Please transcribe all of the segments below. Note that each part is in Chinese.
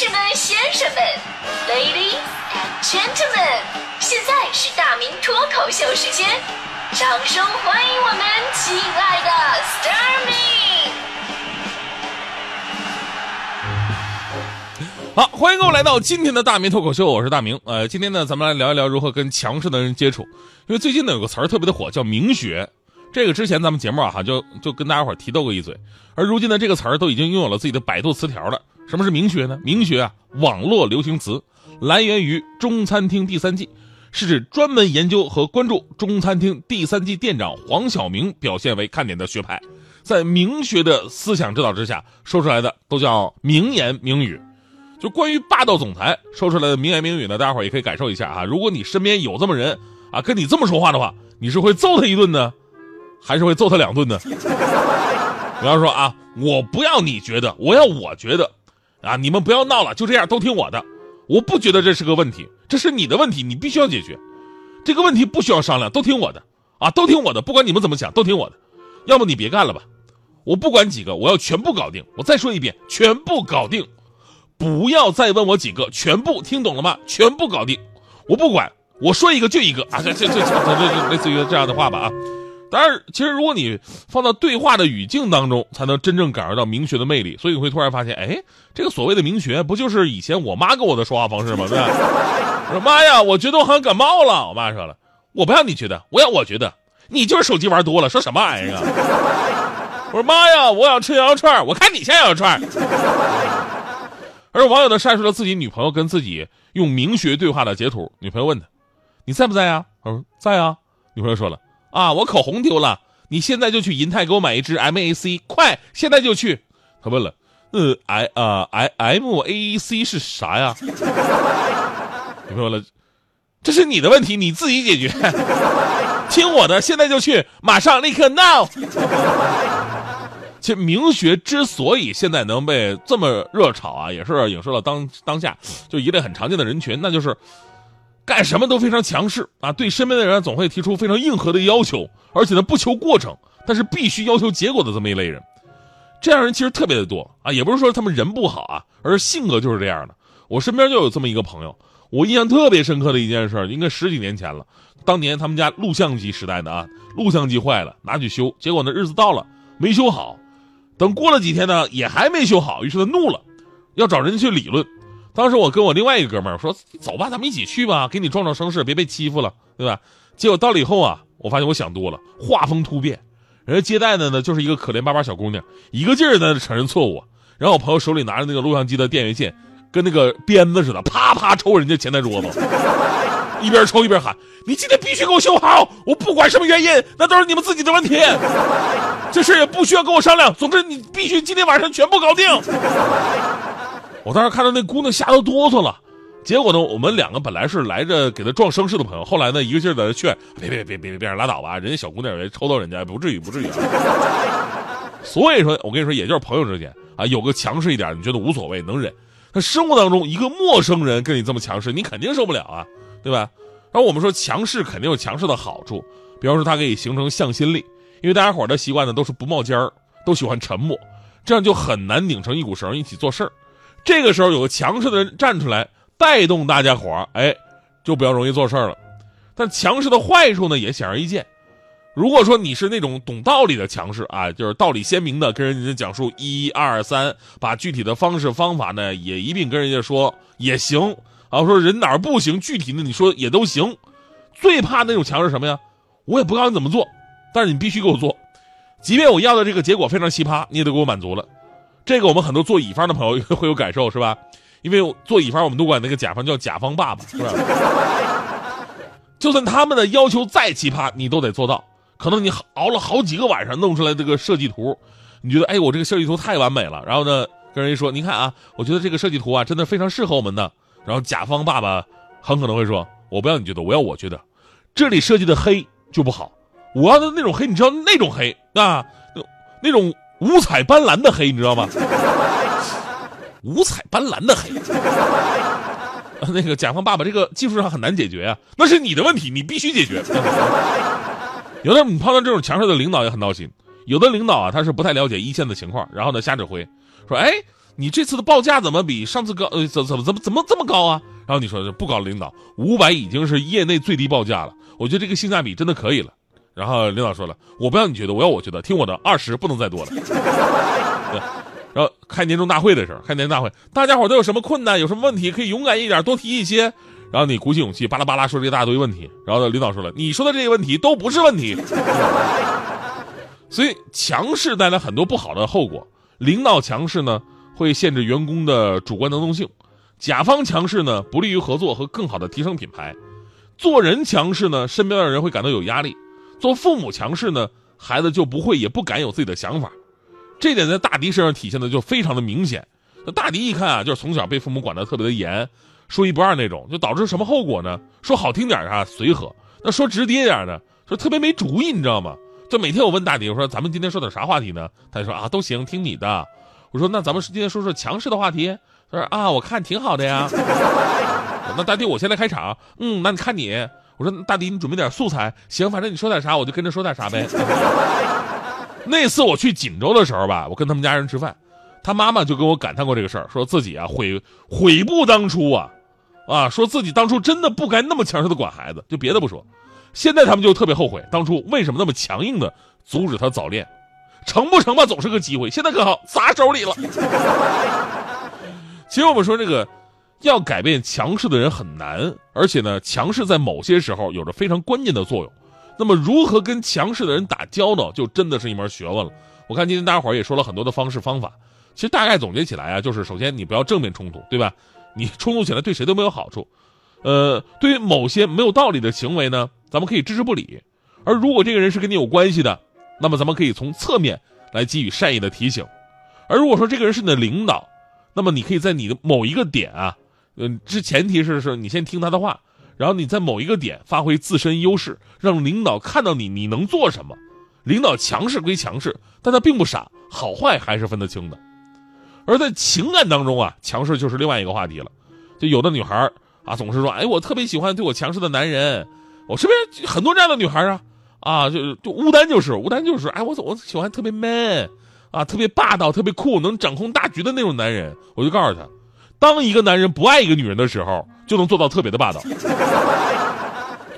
士们、先生们，Ladies and Gentlemen，现在是大明脱口秀时间，掌声欢迎我们亲爱的 s t a r m y 好，欢迎各位来到今天的大明脱口秀，我是大明。呃，今天呢，咱们来聊一聊如何跟强势的人接触。因为最近呢，有个词儿特别的火，叫“明学”。这个之前咱们节目啊，哈就就跟大家伙提到过一嘴。而如今呢，这个词儿都已经拥有了自己的百度词条了。什么是明学呢？明学啊，网络流行词，来源于《中餐厅第三季》，是指专门研究和关注中餐厅第三季店长黄晓明表现为看点的学派。在明学的思想指导之下，说出来的都叫名言名语。就关于霸道总裁说出来的名言名语呢，大家伙也可以感受一下啊。如果你身边有这么人啊，跟你这么说话的话，你是会揍他一顿呢？还是会揍他两顿呢。比方说啊，我不要你觉得，我要我觉得，啊，你们不要闹了，就这样，都听我的。我不觉得这是个问题，这是你的问题，你必须要解决。这个问题不需要商量，都听我的，啊，都听我的，不管你们怎么想，都听我的。要么你别干了吧，我不管几个，我要全部搞定。我再说一遍，全部搞定，不要再问我几个，全部听懂了吗？全部搞定，我不管，我说一个就一个啊，这这这这这类似于这样的话吧啊。当然，其实如果你放到对话的语境当中，才能真正感受到明学的魅力。所以你会突然发现，哎，这个所谓的明学，不就是以前我妈跟我的说话方式吗？对吧？我说妈呀，我觉得我好像感冒了。我妈说了，我不要你觉得，我要我觉得，你就是手机玩多了，说什么玩意儿啊？我说妈呀，我想吃羊肉串，我看你像羊肉串。而网友呢晒出了自己女朋友跟自己用明学对话的截图，女朋友问他，你在不在呀？他说在啊。女朋友说了。啊，我口红丢了，你现在就去银泰给我买一支 MAC，快，现在就去。他问了，呃，I 啊，I M A C 是啥呀？你说了，这是你的问题，你自己解决。听我的，现在就去，马上，立刻，now。其实明学之所以现在能被这么热炒啊，也是影射了当当下就一类很常见的人群，那就是。干什么都非常强势啊！对身边的人总会提出非常硬核的要求，而且呢不求过程，但是必须要求结果的这么一类人。这样人其实特别的多啊，也不是说他们人不好啊，而是性格就是这样的。我身边就有这么一个朋友，我印象特别深刻的一件事，应该十几年前了。当年他们家录像机时代的啊，录像机坏了，拿去修，结果呢日子到了没修好，等过了几天呢也还没修好，于是他怒了，要找人去理论。当时我跟我另外一个哥们儿说：“走吧，咱们一起去吧，给你壮壮声势，别被欺负了，对吧？”结果到了以后啊，我发现我想多了，画风突变，人家接待的呢就是一个可怜巴巴小姑娘，一个劲儿在那承认错误。然后我朋友手里拿着那个录像机的电源线，跟那个鞭子似的，啪啪抽人家前台桌子，一边抽一边喊：“你今天必须给我修好，我不管什么原因，那都是你们自己的问题，这事也不需要跟我商量。总之你必须今天晚上全部搞定。”我当时看到那姑娘吓得哆嗦了，结果呢，我们两个本来是来着给她壮声势的朋友，后来呢，一个劲儿在那劝，别别别别别别拉倒吧，人家小姑娘也抽到人家，不至于不至于。所以说，我跟你说，也就是朋友之间啊，有个强势一点，你觉得无所谓，能忍。那生活当中一个陌生人跟你这么强势，你肯定受不了啊，对吧？然后我们说强势肯定有强势的好处，比方说它可以形成向心力，因为大家伙的习惯呢都是不冒尖儿，都喜欢沉默，这样就很难拧成一股绳一起做事儿。这个时候有个强势的人站出来带动大家伙哎，就比较容易做事了。但强势的坏处呢也显而易见。如果说你是那种懂道理的强势啊，就是道理鲜明的跟人家讲述一二三，把具体的方式方法呢也一并跟人家说也行啊。说人哪儿不行，具体的你说也都行。最怕那种强势什么呀？我也不告诉你怎么做，但是你必须给我做，即便我要的这个结果非常奇葩，你也得给我满足了。这个我们很多做乙方的朋友会有感受，是吧？因为做乙方，我们都管那个甲方叫甲方爸爸，是吧？就算他们的要求再奇葩，你都得做到。可能你熬了好几个晚上弄出来这个设计图，你觉得哎，我这个设计图太完美了。然后呢，跟人一说，你看啊，我觉得这个设计图啊，真的非常适合我们的。然后甲方爸爸很可能会说，我不要你觉得，我要我觉得，这里设计的黑就不好，我要的那种黑，你知道那种黑啊，那种。五彩斑斓的黑，你知道吗？五彩斑斓的黑，那个甲方爸爸，这个技术上很难解决啊，那是你的问题，你必须解决。有的你碰到这种强势的领导也很闹心，有的领导啊，他是不太了解一线的情况，然后呢瞎指挥，说，哎，你这次的报价怎么比上次高？呃，怎怎么怎么怎么这么高啊？然后你说不高，领导，五百已经是业内最低报价了，我觉得这个性价比真的可以了。然后领导说了，我不要你觉得，我要我觉得，听我的，二十不能再多了。对，然后开年终大会的时候，开年终大会，大家伙都有什么困难，有什么问题，可以勇敢一点，多提一些。然后你鼓起勇气，巴拉巴拉说了一大堆问题。然后领导说了，你说的这些问题都不是问题。所以强势带来很多不好的后果。领导强势呢，会限制员工的主观能动性；甲方强势呢，不利于合作和更好的提升品牌。做人强势呢，身边的人会感到有压力。做父母强势呢，孩子就不会也不敢有自己的想法，这点在大迪身上体现的就非常的明显。那大迪一看啊，就是从小被父母管得特别的严，说一不二那种，就导致什么后果呢？说好听点啊，随和；那说直接点呢，说特别没主意，你知道吗？就每天我问大迪，我说咱们今天说点啥话题呢？他就说啊，都行，听你的。我说那咱们今天说说强势的话题。他说啊，我看挺好的呀。那大迪，我先来开场。嗯，那你看你。我说大迪，你准备点素材，行，反正你说点啥，我就跟着说点啥呗。那次我去锦州的时候吧，我跟他们家人吃饭，他妈妈就跟我感叹过这个事儿，说自己啊悔悔不当初啊，啊，说自己当初真的不该那么强势的管孩子，就别的不说，现在他们就特别后悔当初为什么那么强硬的阻止他早恋，成不成吧总是个机会，现在可好砸手里了。其实我们说这个。要改变强势的人很难，而且呢，强势在某些时候有着非常关键的作用。那么，如何跟强势的人打交道，就真的是一门学问了。我看今天大家伙也说了很多的方式方法，其实大概总结起来啊，就是首先你不要正面冲突，对吧？你冲突起来对谁都没有好处。呃，对于某些没有道理的行为呢，咱们可以置之不理。而如果这个人是跟你有关系的，那么咱们可以从侧面来给予善意的提醒。而如果说这个人是你的领导，那么你可以在你的某一个点啊。嗯，这前提是是你先听他的话，然后你在某一个点发挥自身优势，让领导看到你你能做什么。领导强势归强势，但他并不傻，好坏还是分得清的。而在情感当中啊，强势就是另外一个话题了。就有的女孩啊，总是说，哎，我特别喜欢对我强势的男人。我身边很多这样的女孩啊，啊，就就乌丹就是乌丹就是，哎，我我喜欢特别 man 啊，特别霸道、特别酷、能掌控大局的那种男人。我就告诉他。当一个男人不爱一个女人的时候，就能做到特别的霸道。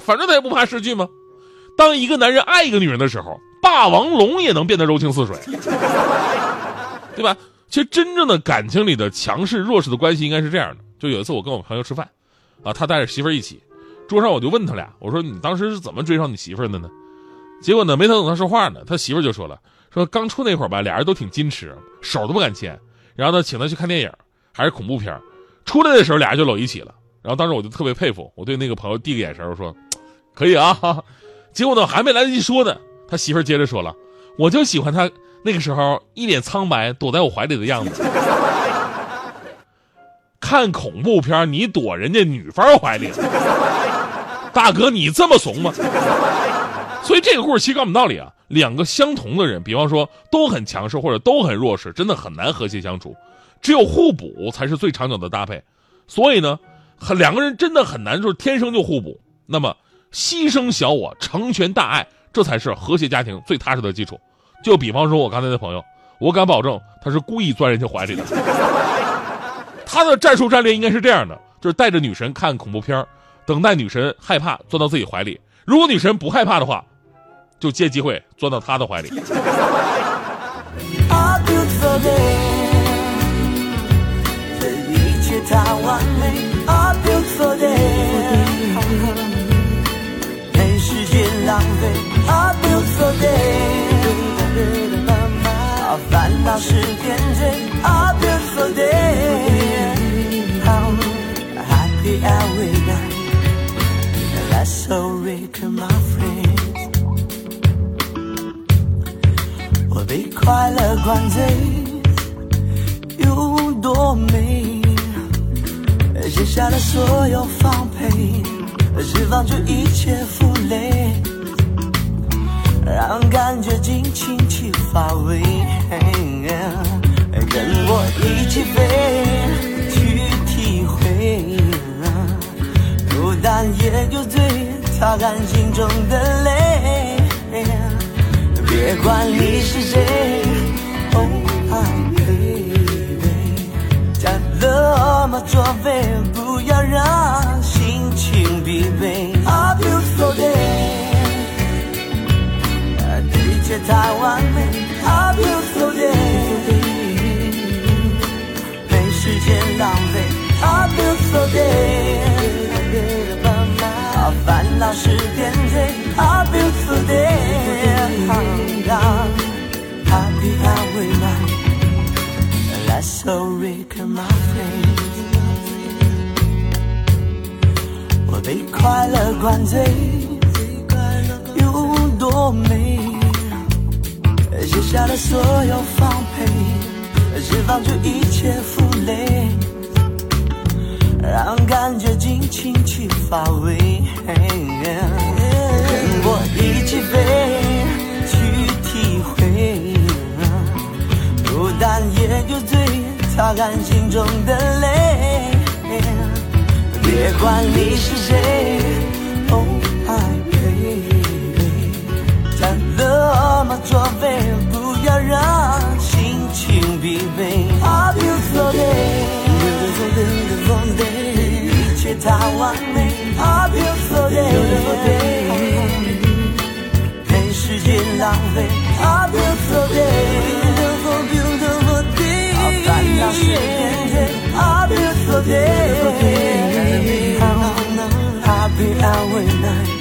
反正他也不怕失去吗？当一个男人爱一个女人的时候，霸王龙也能变得柔情似水，对吧？其实真正的感情里的强势弱势的关系应该是这样的。就有一次我跟我朋友吃饭，啊，他带着媳妇儿一起，桌上我就问他俩，我说你当时是怎么追上你媳妇儿的呢？结果呢，没等他说话呢，他媳妇儿就说了，说刚处那会儿吧，俩人都挺矜持，手都不敢牵，然后呢，请他去看电影。还是恐怖片出来的时候俩人就搂一起了。然后当时我就特别佩服，我对那个朋友递个眼神，我说：“可以啊。”结果呢，还没来得及说呢，他媳妇接着说了：“我就喜欢他那个时候一脸苍白躲在我怀里的样子。看恐怖片你躲人家女方怀里，大哥你这么怂吗？”所以这个故事其实告诉我们道理啊：两个相同的人，比方说都很强势或者都很弱势，真的很难和谐相处。只有互补才是最长久的搭配，所以呢，很两个人真的很难说天生就互补。那么，牺牲小我，成全大爱，这才是和谐家庭最踏实的基础。就比方说，我刚才的朋友，我敢保证他是故意钻人家怀里的。他的战术战略应该是这样的：就是带着女神看恐怖片等待女神害怕钻到自己怀里。如果女神不害怕的话，就借机会钻到他的怀里。太完美，A beautiful day，没时间浪费，A built for them，烦恼是点缀，A built for them，happy every night，that's so rare my friend，我被快乐灌醉，有多美？卸下了所有防备，释放出一切负累，让感觉尽情去发威，跟我一起飞，去体会，孤单也有罪，擦干心中的泪，别管你是谁。Oh, 么作废，不要让心情疲惫。A beautiful day，一切太完美。A beautiful day，没时间浪费。A beautiful day，烦恼是点缀。A beautiful day，Happy night。That's so Rick and my 被快乐灌醉，有多美？卸下了所有防备，释放出一切负累，让感觉尽情去发挥，跟我一起飞，去体会。孤单也有罪，擦干心中的泪。别管你是谁，Oh my baby，占了吗作废，不要让心情疲惫。A beautiful day，beautiful day, beautiful day，一切太完美。A beautiful day，没时间浪费。Beautiful day，beautiful beautiful day，烦恼是点缀。A beautiful day。our night